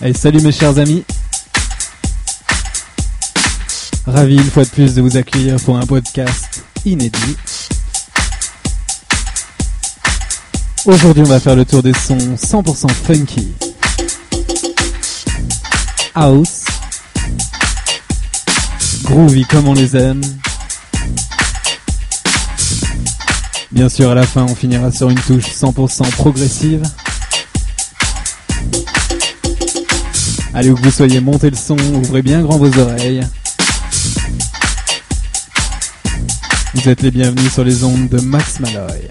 Hey, salut mes chers amis. Ravi une fois de plus de vous accueillir pour un podcast inédit. Aujourd'hui, on va faire le tour des sons 100% funky. House. Groovy comme on les aime. Bien sûr, à la fin, on finira sur une touche 100% progressive. Allez, où vous soyez, montez le son, ouvrez bien grand vos oreilles. Vous êtes les bienvenus sur les ondes de Max Malloy.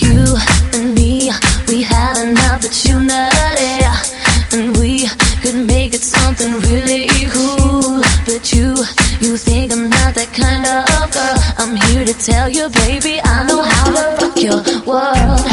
You and me, we had an opportunity, and we could make it something really cool. But you, you think I'm not that kind of girl. I'm here to tell you, baby, world.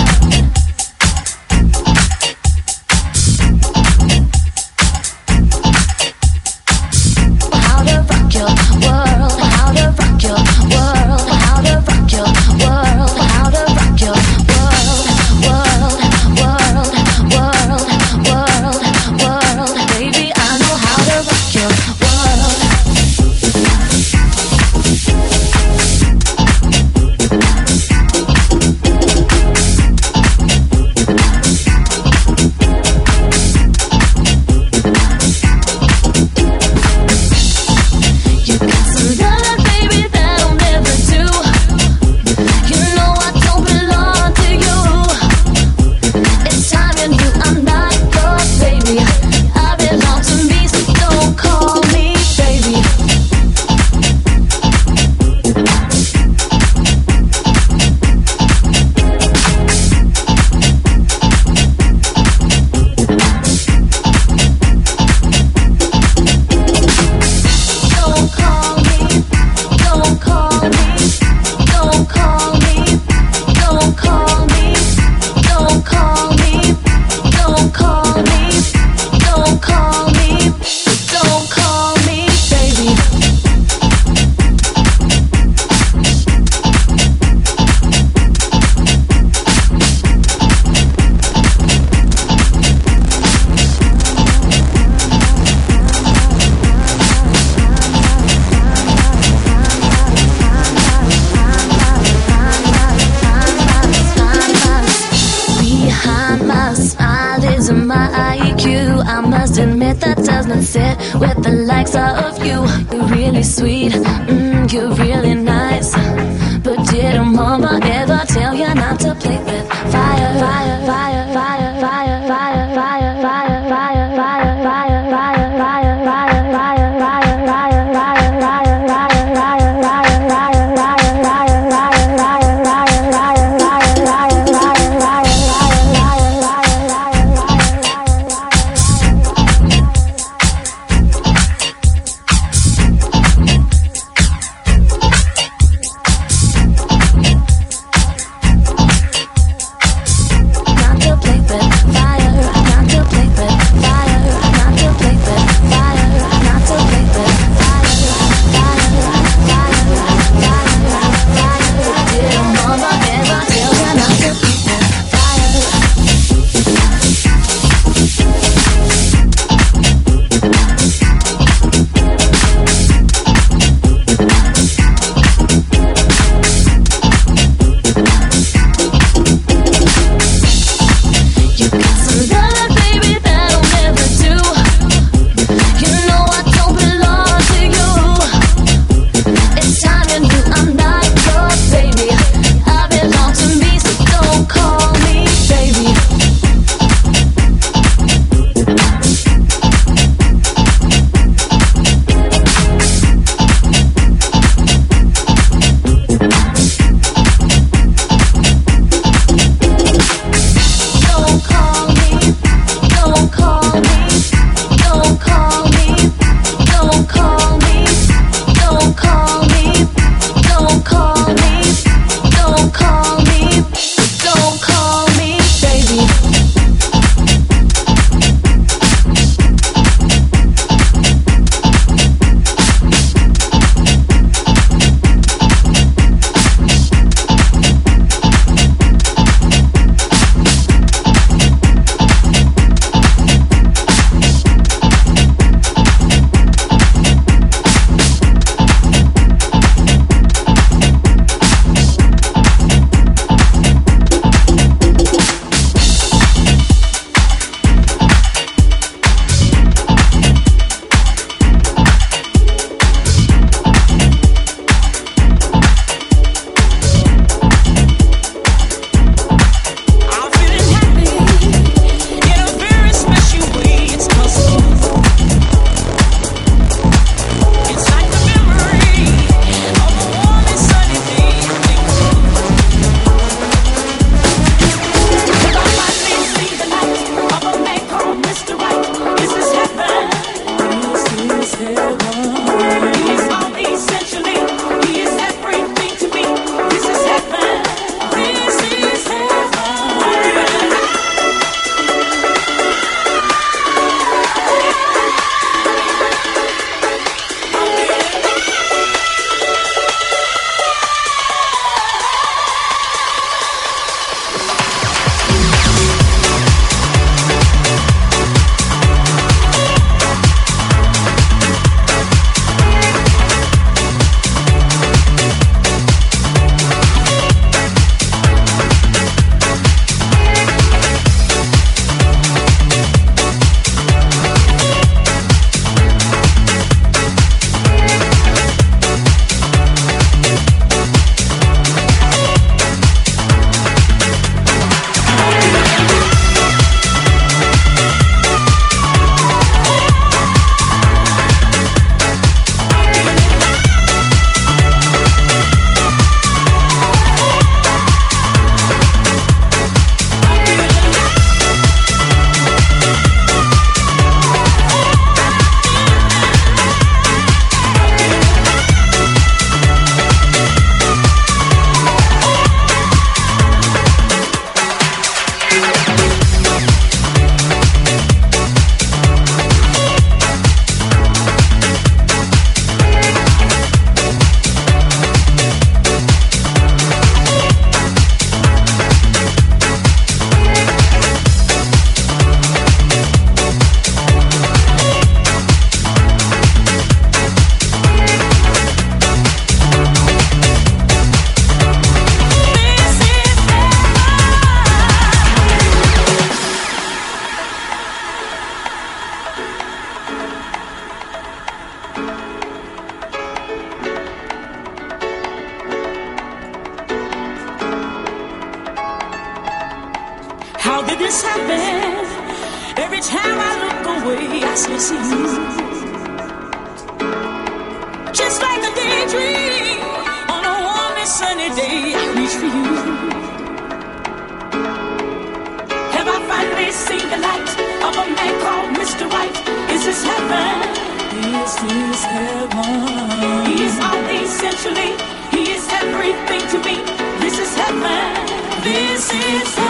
He is everything to me. This is heaven. This is heaven.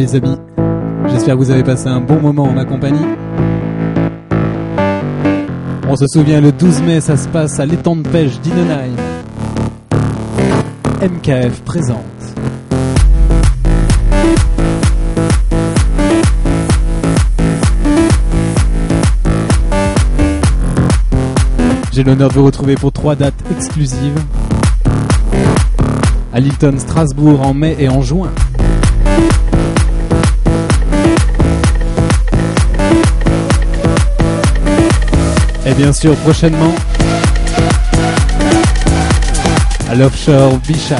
Les amis. J'espère que vous avez passé un bon moment en ma compagnie. On se souvient, le 12 mai, ça se passe à l'étang de pêche d'Inenheim. MKF présente. J'ai l'honneur de vous retrouver pour trois dates exclusives. À Lilton, Strasbourg en mai et en juin. Et bien sûr, prochainement, à l'offshore Bishai.